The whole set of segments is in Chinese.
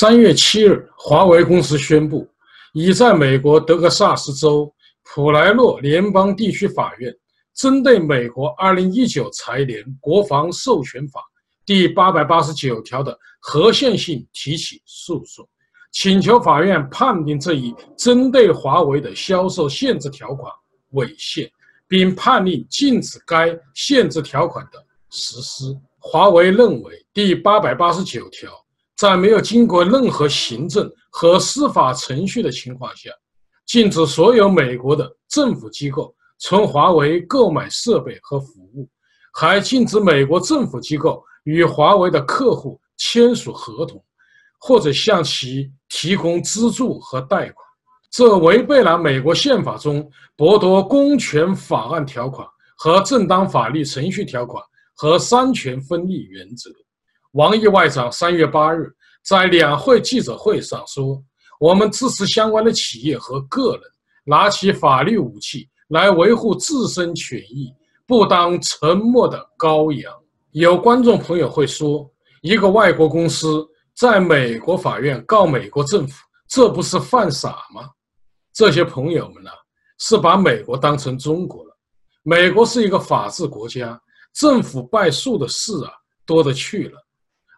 三月七日，华为公司宣布，已在美国德克萨斯州普莱洛联邦地区法院针对美国二零一九财年国防授权法第八百八十九条的合宪性提起诉讼，请求法院判定这一针对华为的销售限制条款违宪，并判令禁止该限制条款的实施。华为认为，第八百八十九条。在没有经过任何行政和司法程序的情况下，禁止所有美国的政府机构从华为购买设备和服务，还禁止美国政府机构与华为的客户签署合同，或者向其提供资助和贷款。这违背了美国宪法中剥夺公权法案条款和正当法律程序条款和三权分立原则。王毅外长三月八日在两会记者会上说：“我们支持相关的企业和个人拿起法律武器来维护自身权益，不当沉默的羔羊。”有观众朋友会说：“一个外国公司在美国法院告美国政府，这不是犯傻吗？”这些朋友们呢，是把美国当成中国了。美国是一个法治国家，政府败诉的事啊多得去了。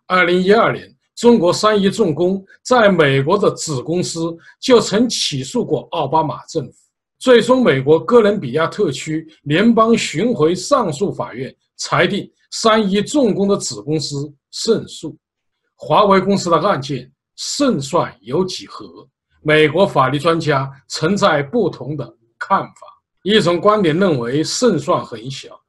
二零一二年，中国三一重工在美国的子公司就曾起诉过奥巴马政府，最终美国哥伦比亚特区联邦巡回上诉法院裁定三一重工的子公司胜诉。华为公司的案件胜算有几何？美国法律专家存在不同的看法，一种观点认为胜算很小。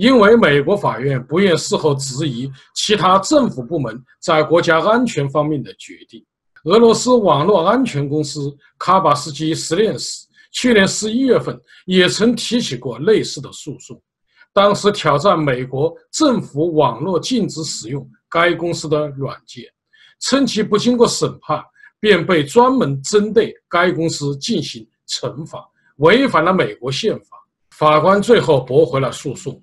因为美国法院不愿事后质疑其他政府部门在国家安全方面的决定。俄罗斯网络安全公司卡巴斯基实验室去年十一月份也曾提起过类似的诉讼，当时挑战美国政府网络禁止使用该公司的软件，称其不经过审判便被专门针对该公司进行惩罚，违反了美国宪法。法官最后驳回了诉讼。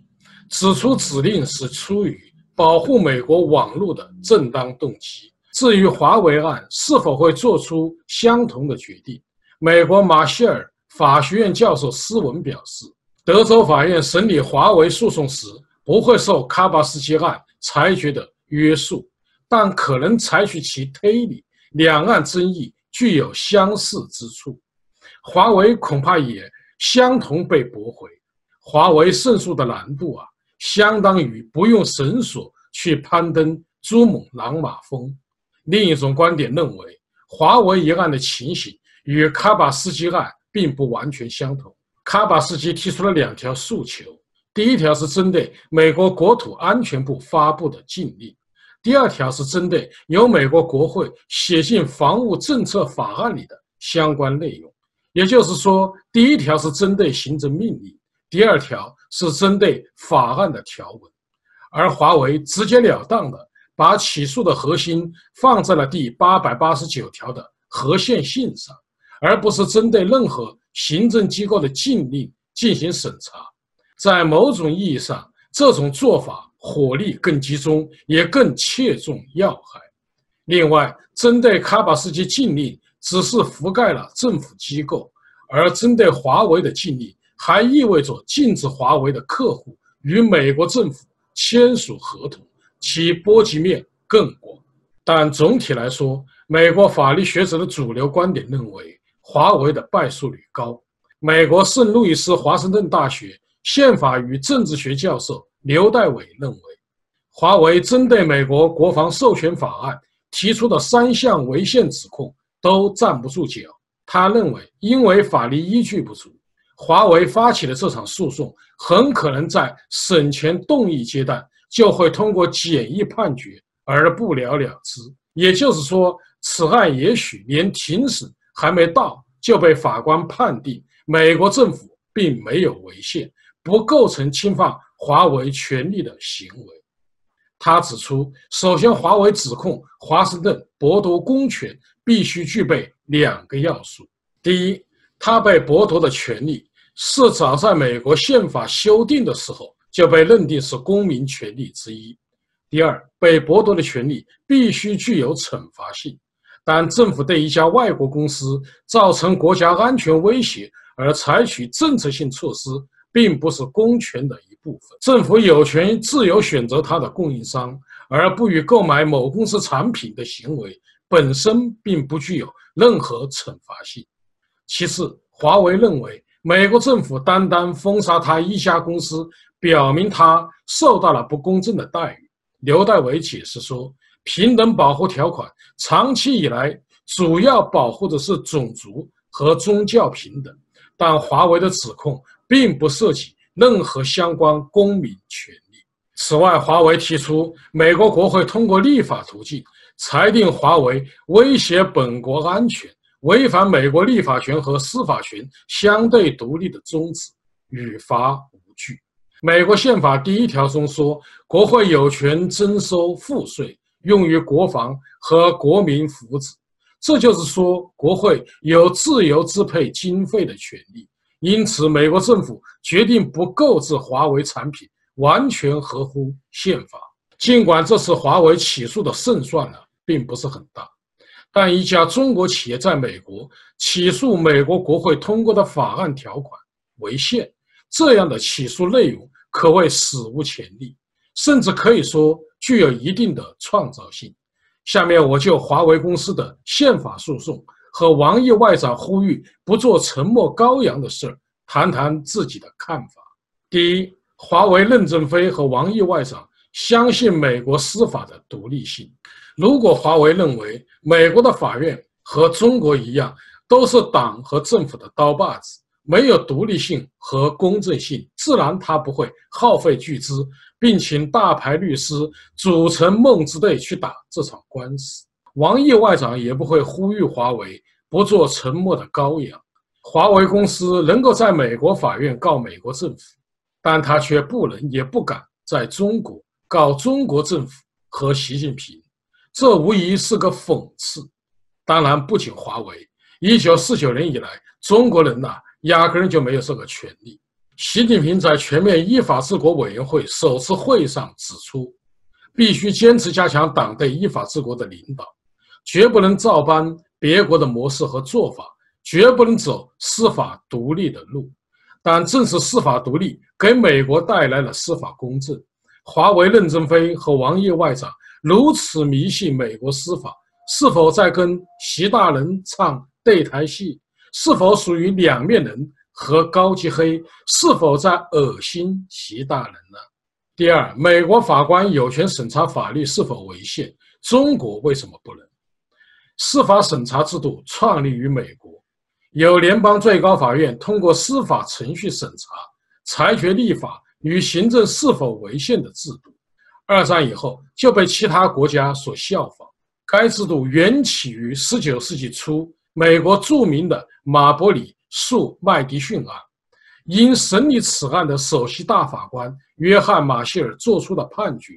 指出指令是出于保护美国网络的正当动机。至于华为案是否会做出相同的决定，美国马歇尔法学院教授斯文表示，德州法院审理华为诉讼时不会受卡巴斯基案裁决的约束，但可能采取其推理。两岸争议具有相似之处，华为恐怕也相同被驳回。华为胜诉的难度啊！相当于不用绳索去攀登珠穆朗玛峰。另一种观点认为，华为一案的情形与卡巴斯基案并不完全相同。卡巴斯基提出了两条诉求：第一条是针对美国国土安全部发布的禁令；第二条是针对由美国国会写进防务政策法案里的相关内容。也就是说，第一条是针对行政命令。第二条是针对法案的条文，而华为直截了当的把起诉的核心放在了第八百八十九条的合宪性上，而不是针对任何行政机构的禁令进行审查。在某种意义上，这种做法火力更集中，也更切中要害。另外，针对卡巴斯基禁令只是覆盖了政府机构，而针对华为的禁令。还意味着禁止华为的客户与美国政府签署合同，其波及面更广。但总体来说，美国法律学者的主流观点认为，华为的败诉率高。美国圣路易斯华盛顿大学宪法与政治学教授刘代伟认为，华为针对美国国防授权法案提出的三项违宪指控都站不住脚。他认为，因为法律依据不足。华为发起的这场诉讼很可能在审前动议阶段就会通过简易判决而不了了之。也就是说，此案也许连庭审还没到就被法官判定美国政府并没有违宪，不构成侵犯华为权利的行为。他指出，首先，华为指控华盛顿剥夺公权必须具备两个要素：第一，他被剥夺的权利。是早在美国宪法修订的时候就被认定是公民权利之一。第二，被剥夺的权利必须具有惩罚性，但政府对一家外国公司造成国家安全威胁而采取政策性措施，并不是公权的一部分。政府有权自由选择它的供应商，而不予购买某公司产品的行为本身并不具有任何惩罚性。其次，华为认为美国政府单单封杀他一家公司，表明他受到了不公正的待遇。刘代伟解释说。平等保护条款长期以来主要保护的是种族和宗教平等，但华为的指控并不涉及任何相关公民权利。此外，华为提出，美国国会通过立法途径裁定华为威胁本国安全，违反美国立法权和司法权相对独立的宗旨，与法无据。美国宪法第一条中说，国会有权征收赋税。用于国防和国民福祉，这就是说，国会有自由支配经费的权利。因此，美国政府决定不购置华为产品，完全合乎宪法。尽管这次华为起诉的胜算呢，并不是很大，但一家中国企业在美国起诉美国国会通过的法案条款违宪，这样的起诉内容可谓史无前例，甚至可以说。具有一定的创造性。下面我就华为公司的宪法诉讼和王毅外长呼吁不做沉默羔羊的事儿谈谈自己的看法。第一，华为任正非和王毅外长相信美国司法的独立性。如果华为认为美国的法院和中国一样都是党和政府的刀把子，没有独立性和公正性，自然他不会耗费巨资。并请大牌律师组成梦之队去打这场官司。王毅外长也不会呼吁华为不做沉默的羔羊。华为公司能够在美国法院告美国政府，但他却不能也不敢在中国告中国政府和习近平，这无疑是个讽刺。当然，不仅华为，一九四九年以来，中国人呐，压根就没有这个权利。习近平在全面依法治国委员会首次会议上指出，必须坚持加强党对依法治国的领导，绝不能照搬别国的模式和做法，绝不能走司法独立的路。但正是司法独立给美国带来了司法公正。华为任正非和王毅外长如此迷信美国司法，是否在跟习大人唱对台戏？是否属于两面人？和高级黑是否在恶心习大人呢？第二，美国法官有权审查法律是否违宪，中国为什么不能？司法审查制度创立于美国，由联邦最高法院通过司法程序审查裁决立法与行政是否违宪的制度。二战以后就被其他国家所效仿。该制度源起于19世纪初美国著名的马伯里。诉麦迪逊案，因审理此案的首席大法官约翰·马歇尔作出的判决，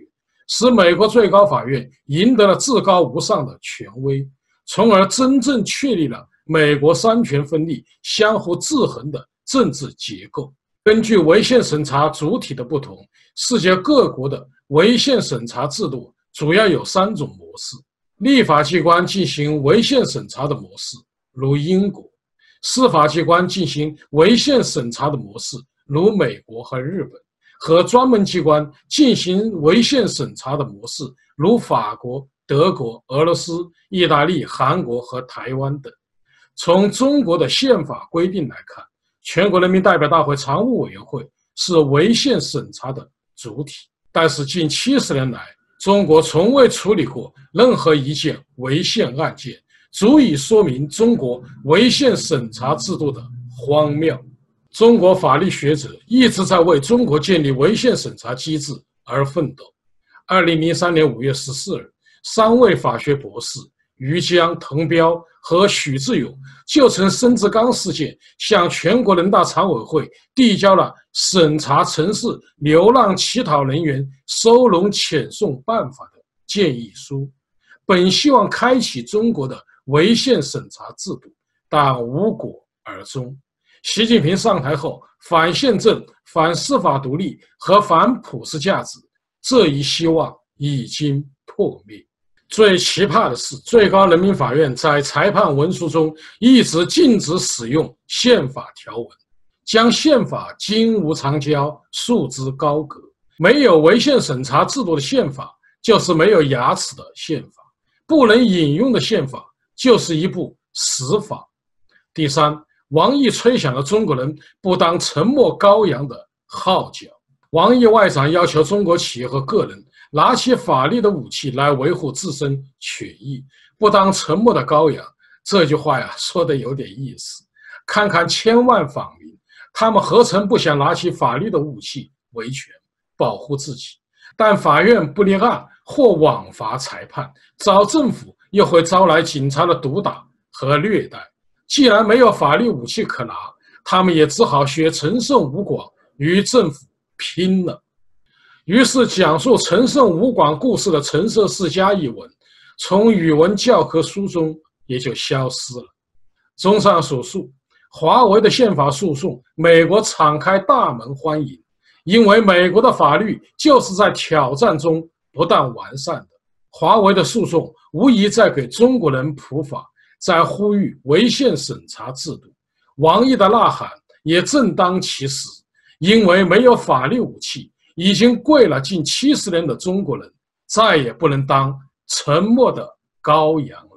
使美国最高法院赢得了至高无上的权威，从而真正确立了美国三权分立、相互制衡的政治结构。根据违宪审查主体的不同，世界各国的违宪审查制度主要有三种模式：立法机关进行违宪审查的模式，如英国。司法机关进行违宪审查的模式，如美国和日本；和专门机关进行违宪审查的模式，如法国、德国、俄罗斯、意大利、韩国和台湾等。从中国的宪法规定来看，全国人民代表大会常务委员会是违宪审查的主体，但是近七十年来，中国从未处理过任何一件违宪案件。足以说明中国违宪审查制度的荒谬。中国法律学者一直在为中国建立违宪审查机制而奋斗。二零零三年五月十四日，三位法学博士于江、滕彪和许志勇就曾孙志刚事件向全国人大常委会递交了审查城市流浪乞讨人员收容遣送办法的建议书，本希望开启中国的。违宪审查制度，但无果而终。习近平上台后，反宪政、反司法独立和反普世价值这一希望已经破灭。最奇葩的是，最高人民法院在裁判文书中一直禁止使用宪法条文，将宪法金屋藏娇，束之高阁。没有违宪审查制度的宪法，就是没有牙齿的宪法；不能引用的宪法，就是一部死法。第三，王毅吹响了中国人不当沉默羔羊的号角。王毅外长要求中国企业和个人。拿起法律的武器来维护自身权益，不当沉默的羔羊。这句话呀，说的有点意思。看看千万访民，他们何曾不想拿起法律的武器维权、保护自己？但法院不立案或枉法裁判，找政府又会招来警察的毒打和虐待。既然没有法律武器可拿，他们也只好学陈胜吴广与政府拼了。于是，讲述陈胜吴广故事的《陈涉世家》一文，从语文教科书中也就消失了。综上所述，华为的宪法诉讼，美国敞开大门欢迎，因为美国的法律就是在挑战中不断完善的。华为的诉讼无疑在给中国人普法，在呼吁违宪审查制度。王毅的呐喊也正当其时，因为没有法律武器。已经跪了近七十年的中国人，再也不能当沉默的羔羊。